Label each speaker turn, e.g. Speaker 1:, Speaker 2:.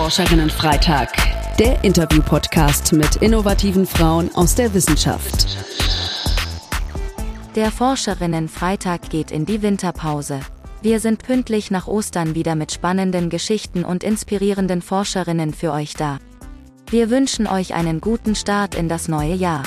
Speaker 1: Forscherinnen-Freitag, der Interview-Podcast mit innovativen Frauen aus der Wissenschaft.
Speaker 2: Der Forscherinnen-Freitag geht in die Winterpause. Wir sind pünktlich nach Ostern wieder mit spannenden Geschichten und inspirierenden Forscherinnen für euch da. Wir wünschen euch einen guten Start in das neue Jahr.